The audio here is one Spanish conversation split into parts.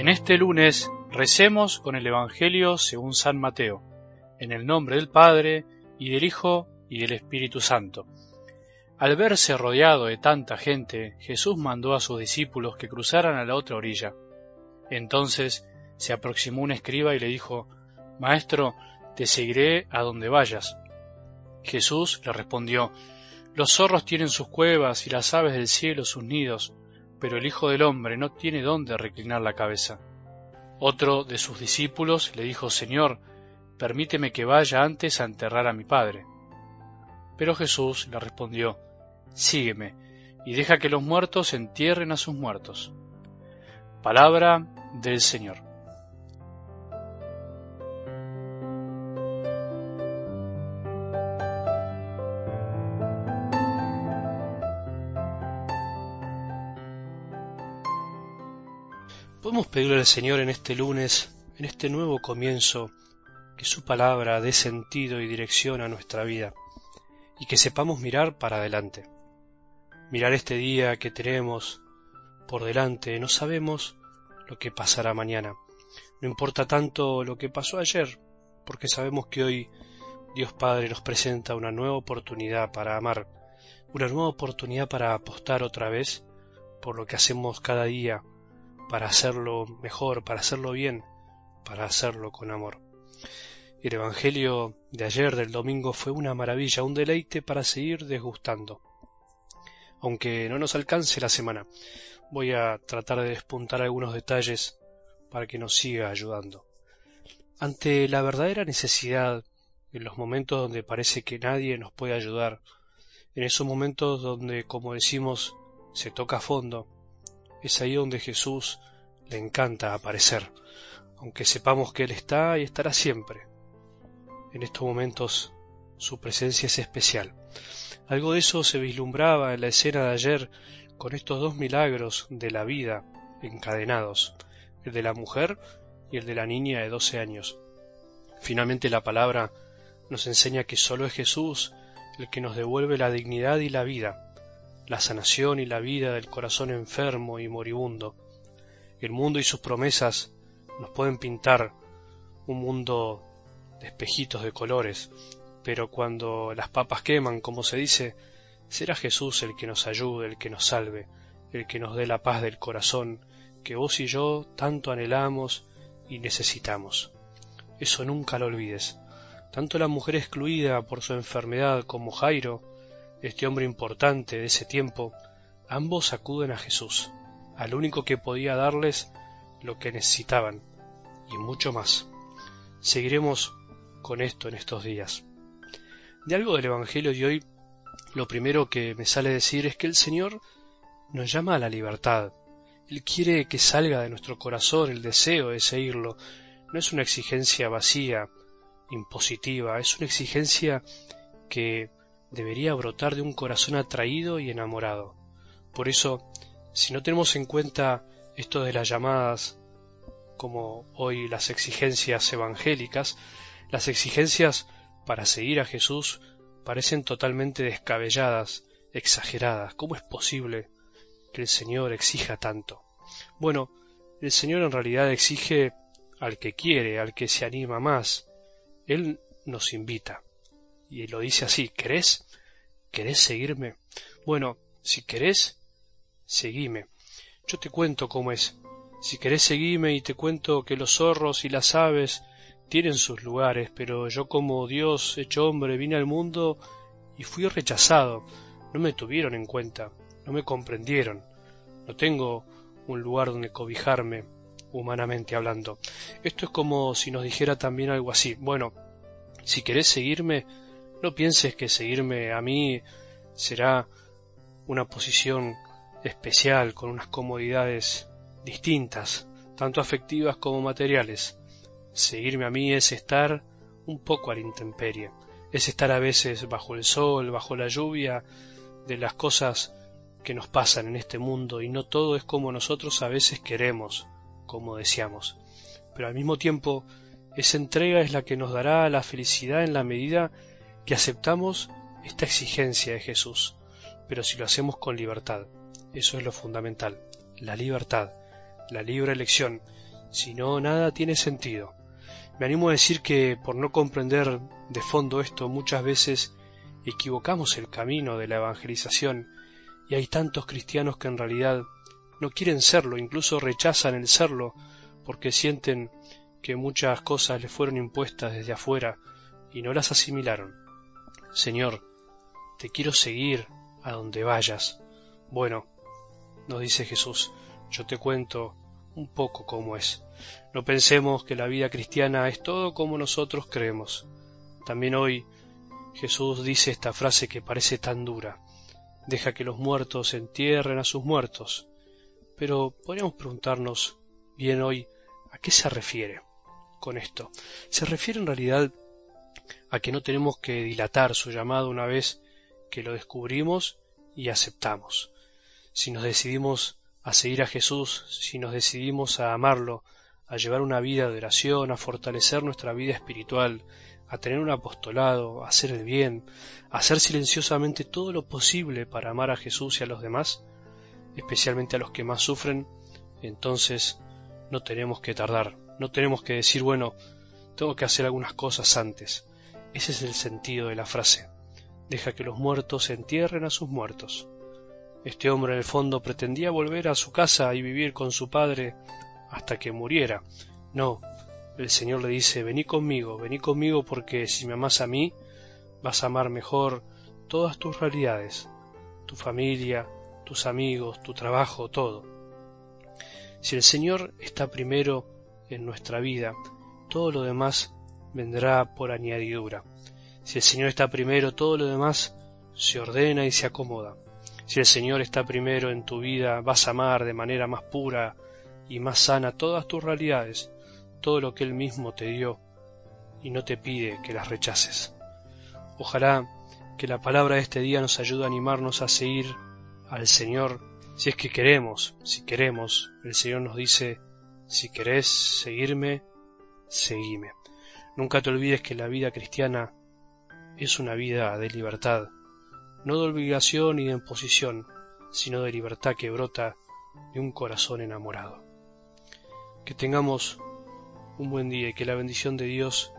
En este lunes recemos con el Evangelio según San Mateo, en el nombre del Padre, y del Hijo, y del Espíritu Santo. Al verse rodeado de tanta gente, Jesús mandó a sus discípulos que cruzaran a la otra orilla. Entonces se aproximó un escriba y le dijo, Maestro, te seguiré a donde vayas. Jesús le respondió, Los zorros tienen sus cuevas y las aves del cielo sus nidos, pero el Hijo del Hombre no tiene dónde reclinar la cabeza. Otro de sus discípulos le dijo, Señor, permíteme que vaya antes a enterrar a mi Padre. Pero Jesús le respondió, Sígueme, y deja que los muertos entierren a sus muertos. Palabra del Señor. Podemos pedirle al Señor en este lunes, en este nuevo comienzo, que su palabra dé sentido y dirección a nuestra vida y que sepamos mirar para adelante. Mirar este día que tenemos por delante, no sabemos lo que pasará mañana. No importa tanto lo que pasó ayer, porque sabemos que hoy Dios Padre nos presenta una nueva oportunidad para amar, una nueva oportunidad para apostar otra vez por lo que hacemos cada día para hacerlo mejor, para hacerlo bien, para hacerlo con amor. El Evangelio de ayer, del domingo, fue una maravilla, un deleite para seguir desgustando. Aunque no nos alcance la semana, voy a tratar de despuntar algunos detalles para que nos siga ayudando. Ante la verdadera necesidad, en los momentos donde parece que nadie nos puede ayudar, en esos momentos donde, como decimos, se toca a fondo, es ahí donde Jesús le encanta aparecer, aunque sepamos que Él está y estará siempre. En estos momentos su presencia es especial. Algo de eso se vislumbraba en la escena de ayer con estos dos milagros de la vida encadenados, el de la mujer y el de la niña de doce años. Finalmente la palabra nos enseña que solo es Jesús el que nos devuelve la dignidad y la vida, la sanación y la vida del corazón enfermo y moribundo. El mundo y sus promesas nos pueden pintar un mundo de espejitos de colores, pero cuando las papas queman, como se dice, será Jesús el que nos ayude, el que nos salve, el que nos dé la paz del corazón que vos y yo tanto anhelamos y necesitamos. Eso nunca lo olvides. Tanto la mujer excluida por su enfermedad como Jairo este hombre importante de ese tiempo, ambos acuden a Jesús, al único que podía darles lo que necesitaban, y mucho más. Seguiremos con esto en estos días. De algo del Evangelio de hoy, lo primero que me sale decir es que el Señor nos llama a la libertad. Él quiere que salga de nuestro corazón el deseo de seguirlo. No es una exigencia vacía, impositiva, es una exigencia que debería brotar de un corazón atraído y enamorado. Por eso, si no tenemos en cuenta esto de las llamadas, como hoy las exigencias evangélicas, las exigencias para seguir a Jesús parecen totalmente descabelladas, exageradas. ¿Cómo es posible que el Señor exija tanto? Bueno, el Señor en realidad exige al que quiere, al que se anima más. Él nos invita y lo dice así, ¿querés? ¿Querés seguirme? Bueno, si querés, seguime. Yo te cuento cómo es. Si querés seguirme y te cuento que los zorros y las aves tienen sus lugares, pero yo como Dios hecho hombre vine al mundo y fui rechazado. No me tuvieron en cuenta, no me comprendieron. No tengo un lugar donde cobijarme, humanamente hablando. Esto es como si nos dijera también algo así. Bueno, si querés seguirme, no pienses que seguirme a mí será una posición especial con unas comodidades distintas, tanto afectivas como materiales. Seguirme a mí es estar un poco a la intemperie, es estar a veces bajo el sol, bajo la lluvia, de las cosas que nos pasan en este mundo y no todo es como nosotros a veces queremos, como deseamos. Pero al mismo tiempo, esa entrega es la que nos dará la felicidad en la medida aceptamos esta exigencia de Jesús, pero si lo hacemos con libertad. Eso es lo fundamental, la libertad, la libre elección. Si no, nada tiene sentido. Me animo a decir que por no comprender de fondo esto muchas veces equivocamos el camino de la evangelización y hay tantos cristianos que en realidad no quieren serlo, incluso rechazan el serlo porque sienten que muchas cosas les fueron impuestas desde afuera y no las asimilaron. Señor, te quiero seguir a donde vayas. Bueno, nos dice Jesús, yo te cuento un poco cómo es. No pensemos que la vida cristiana es todo como nosotros creemos. También hoy Jesús dice esta frase que parece tan dura. Deja que los muertos entierren a sus muertos. Pero podríamos preguntarnos bien hoy a qué se refiere con esto. Se refiere en realidad a que no tenemos que dilatar su llamado una vez que lo descubrimos y aceptamos. Si nos decidimos a seguir a Jesús, si nos decidimos a amarlo, a llevar una vida de oración, a fortalecer nuestra vida espiritual, a tener un apostolado, a hacer el bien, a hacer silenciosamente todo lo posible para amar a Jesús y a los demás, especialmente a los que más sufren, entonces no tenemos que tardar, no tenemos que decir, bueno, tengo que hacer algunas cosas antes. Ese es el sentido de la frase. Deja que los muertos entierren a sus muertos. Este hombre en el fondo pretendía volver a su casa y vivir con su padre hasta que muriera. No, el Señor le dice, vení conmigo, vení conmigo porque si me amas a mí, vas a amar mejor todas tus realidades, tu familia, tus amigos, tu trabajo, todo. Si el Señor está primero en nuestra vida, todo lo demás vendrá por añadidura. Si el Señor está primero, todo lo demás se ordena y se acomoda. Si el Señor está primero en tu vida, vas a amar de manera más pura y más sana todas tus realidades, todo lo que Él mismo te dio, y no te pide que las rechaces. Ojalá que la palabra de este día nos ayude a animarnos a seguir al Señor, si es que queremos, si queremos, el Señor nos dice, si querés seguirme, seguime. Nunca te olvides que la vida cristiana es una vida de libertad, no de obligación ni de imposición, sino de libertad que brota de un corazón enamorado. Que tengamos un buen día y que la bendición de Dios,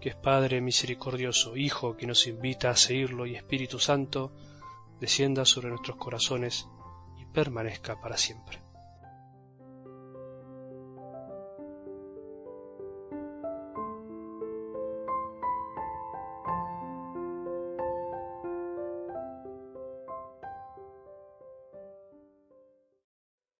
que es Padre misericordioso, Hijo que nos invita a seguirlo y Espíritu Santo, descienda sobre nuestros corazones y permanezca para siempre.